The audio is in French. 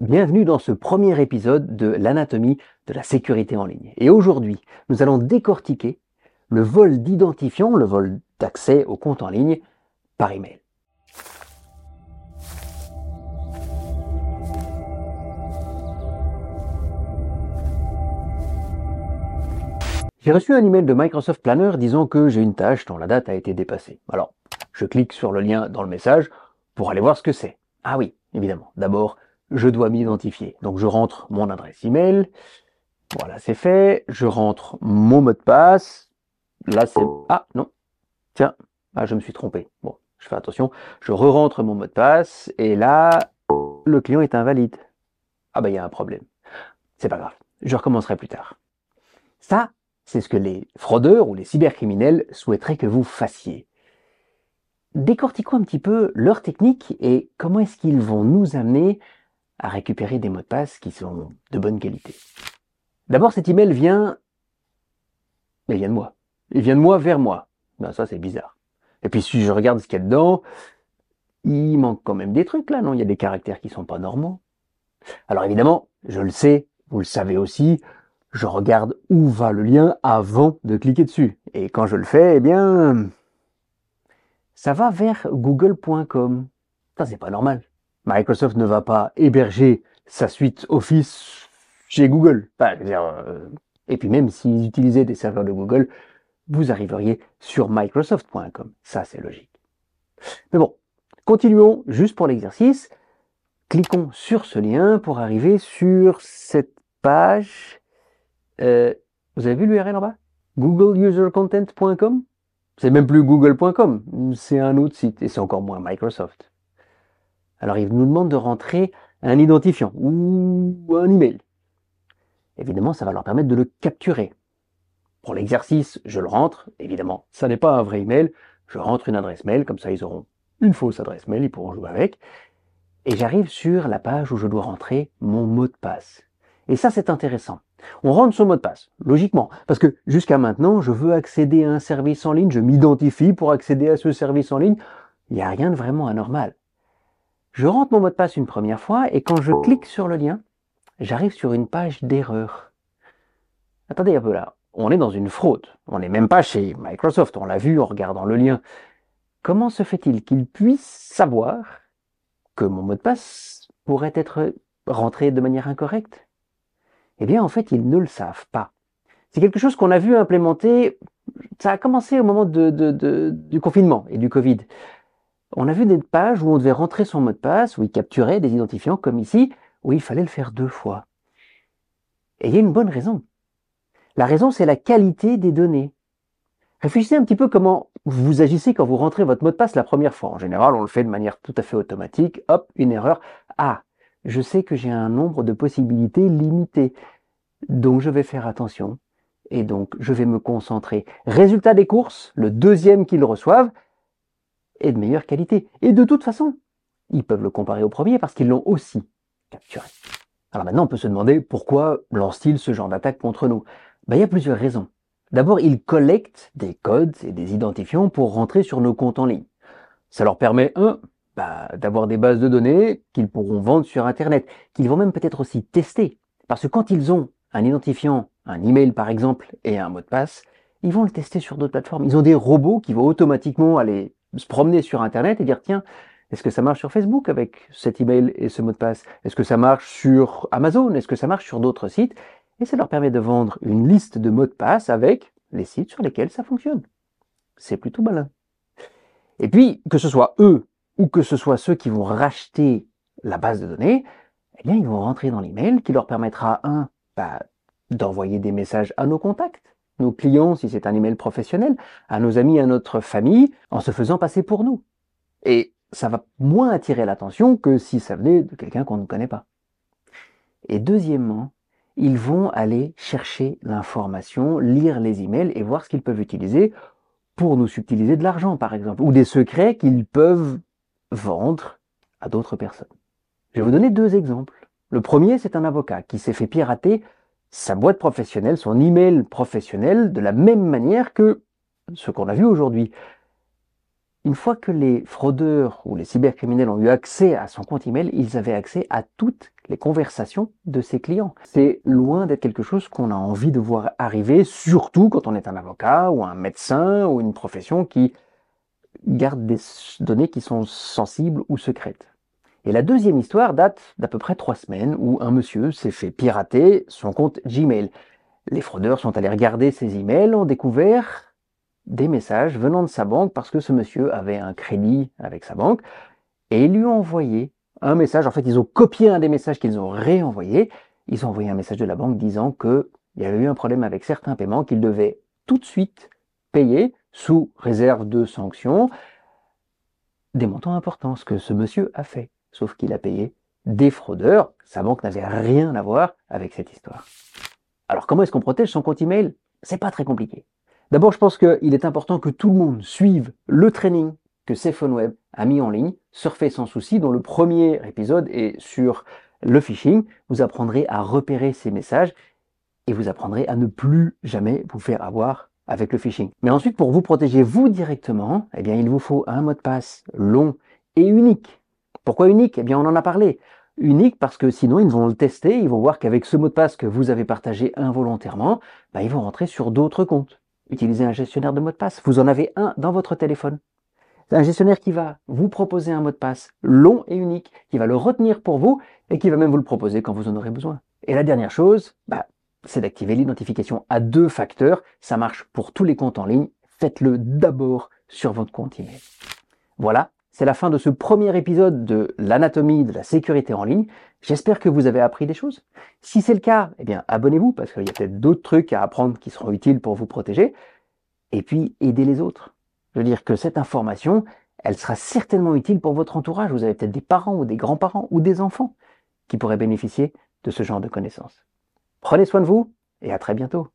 Bienvenue dans ce premier épisode de l'anatomie de la sécurité en ligne. Et aujourd'hui, nous allons décortiquer le vol d'identifiant, le vol d'accès au compte en ligne par email. J'ai reçu un email de Microsoft Planner disant que j'ai une tâche dont la date a été dépassée. Alors, je clique sur le lien dans le message pour aller voir ce que c'est. Ah oui, évidemment. D'abord, je dois m'identifier. Donc je rentre mon adresse email. Voilà, c'est fait. Je rentre mon mot de passe. Là, c'est... Ah, non. Tiens, ah, je me suis trompé. Bon, je fais attention. Je re-rentre mon mot de passe. Et là, le client est invalide. Ah ben, il y a un problème. C'est pas grave. Je recommencerai plus tard. Ça, c'est ce que les fraudeurs ou les cybercriminels souhaiteraient que vous fassiez. Décortiquons un petit peu leur technique et comment est-ce qu'ils vont nous amener à récupérer des mots de passe qui sont de bonne qualité. D'abord, cet email vient, il vient de moi. Il vient de moi vers moi. Ben, ça, c'est bizarre. Et puis, si je regarde ce qu'il y a dedans, il manque quand même des trucs là, non? Il y a des caractères qui sont pas normaux. Alors évidemment, je le sais, vous le savez aussi, je regarde où va le lien avant de cliquer dessus. Et quand je le fais, eh bien, ça va vers google.com. Ça, c'est pas normal. Microsoft ne va pas héberger sa suite Office chez Google. Euh, et puis même s'ils utilisaient des serveurs de Google, vous arriveriez sur microsoft.com. Ça, c'est logique. Mais bon, continuons juste pour l'exercice. Cliquons sur ce lien pour arriver sur cette page euh, vous avez vu l'URL en bas? googleusercontent.com C'est même plus google.com, c'est un autre site et c'est encore moins Microsoft. Alors il nous demande de rentrer un identifiant ou un email. Évidemment, ça va leur permettre de le capturer. Pour l'exercice, je le rentre. Évidemment, ça n'est pas un vrai email. Je rentre une adresse mail, comme ça ils auront une fausse adresse mail, ils pourront jouer avec. Et j'arrive sur la page où je dois rentrer mon mot de passe. Et ça, c'est intéressant. On rentre son mot de passe, logiquement, parce que jusqu'à maintenant, je veux accéder à un service en ligne, je m'identifie pour accéder à ce service en ligne. Il n'y a rien de vraiment anormal. Je rentre mon mot de passe une première fois et quand je clique sur le lien, j'arrive sur une page d'erreur. Attendez un peu là, on est dans une fraude. On n'est même pas chez Microsoft, on l'a vu en regardant le lien. Comment se fait-il qu'il puisse savoir que mon mot de passe pourrait être rentré de manière incorrecte? Eh bien, en fait, ils ne le savent pas. C'est quelque chose qu'on a vu implémenter, ça a commencé au moment du confinement et du Covid. On a vu des pages où on devait rentrer son mot de passe, où il capturait des identifiants, comme ici, où il fallait le faire deux fois. Et il y a une bonne raison. La raison, c'est la qualité des données. Réfléchissez un petit peu comment vous agissez quand vous rentrez votre mot de passe la première fois. En général, on le fait de manière tout à fait automatique. Hop, une erreur. Ah, je sais que j'ai un nombre de possibilités limité. Donc je vais faire attention et donc je vais me concentrer. Résultat des courses, le deuxième qu'ils reçoivent est de meilleure qualité. Et de toute façon, ils peuvent le comparer au premier parce qu'ils l'ont aussi capturé. Alors maintenant, on peut se demander pourquoi lance-t-il ce genre d'attaque contre nous ben, Il y a plusieurs raisons. D'abord, ils collectent des codes et des identifiants pour rentrer sur nos comptes en ligne. Ça leur permet, un, bah, d'avoir des bases de données qu'ils pourront vendre sur Internet, qu'ils vont même peut-être aussi tester. Parce que quand ils ont un identifiant, un email par exemple, et un mot de passe, ils vont le tester sur d'autres plateformes. Ils ont des robots qui vont automatiquement aller se promener sur Internet et dire tiens, est-ce que ça marche sur Facebook avec cet email et ce mot de passe? Est-ce que ça marche sur Amazon? Est-ce que ça marche sur d'autres sites? Et ça leur permet de vendre une liste de mots de passe avec les sites sur lesquels ça fonctionne. C'est plutôt malin. Et puis, que ce soit eux ou que ce soit ceux qui vont racheter la base de données, eh bien, ils vont rentrer dans l'email qui leur permettra, un, bah, d'envoyer des messages à nos contacts, nos clients si c'est un email professionnel, à nos amis, à notre famille, en se faisant passer pour nous. Et ça va moins attirer l'attention que si ça venait de quelqu'un qu'on ne connaît pas. Et deuxièmement, ils vont aller chercher l'information, lire les emails et voir ce qu'ils peuvent utiliser pour nous subtiliser de l'argent, par exemple, ou des secrets qu'ils peuvent vendre à d'autres personnes. Je vais vous donner deux exemples. Le premier, c'est un avocat qui s'est fait pirater sa boîte professionnelle, son email professionnel, de la même manière que ce qu'on a vu aujourd'hui. une fois que les fraudeurs ou les cybercriminels ont eu accès à son compte email, ils avaient accès à toutes les conversations de ses clients. C'est loin d'être quelque chose qu'on a envie de voir arriver, surtout quand on est un avocat ou un médecin ou une profession qui garde des données qui sont sensibles ou secrètes. Et la deuxième histoire date d'à peu près trois semaines où un monsieur s'est fait pirater son compte Gmail. Les fraudeurs sont allés regarder ses emails, ont découvert des messages venant de sa banque parce que ce monsieur avait un crédit avec sa banque et ils lui ont envoyé un message. En fait, ils ont copié un des messages qu'ils ont réenvoyé. Ils ont envoyé un message de la banque disant qu'il y avait eu un problème avec certains paiements qu'ils devaient tout de suite payer sous réserve de sanctions des montants importants, ce que ce monsieur a fait. Sauf qu'il a payé des fraudeurs. Sa banque n'avait rien à voir avec cette histoire. Alors comment est-ce qu'on protège son compte email? C'est pas très compliqué. D'abord, je pense qu'il est important que tout le monde suive le training que Web a mis en ligne, Surfer sans souci, dont le premier épisode est sur le phishing. Vous apprendrez à repérer ces messages et vous apprendrez à ne plus jamais vous faire avoir avec le phishing. Mais ensuite, pour vous protéger vous directement, eh bien, il vous faut un mot de passe long et unique. Pourquoi unique? Eh bien, on en a parlé. Unique parce que sinon, ils vont le tester, ils vont voir qu'avec ce mot de passe que vous avez partagé involontairement, bah, ils vont rentrer sur d'autres comptes utilisez un gestionnaire de mot de passe. Vous en avez un dans votre téléphone. C'est un gestionnaire qui va vous proposer un mot de passe long et unique, qui va le retenir pour vous et qui va même vous le proposer quand vous en aurez besoin. Et la dernière chose, bah, c'est d'activer l'identification à deux facteurs. Ça marche pour tous les comptes en ligne. Faites-le d'abord sur votre compte email. Voilà, c'est la fin de ce premier épisode de l'anatomie de la sécurité en ligne. J'espère que vous avez appris des choses. Si c'est le cas, eh bien, abonnez-vous parce qu'il y a peut-être d'autres trucs à apprendre qui seront utiles pour vous protéger. Et puis, aidez les autres. Je veux dire que cette information, elle sera certainement utile pour votre entourage. Vous avez peut-être des parents ou des grands-parents ou des enfants qui pourraient bénéficier de ce genre de connaissances. Prenez soin de vous et à très bientôt.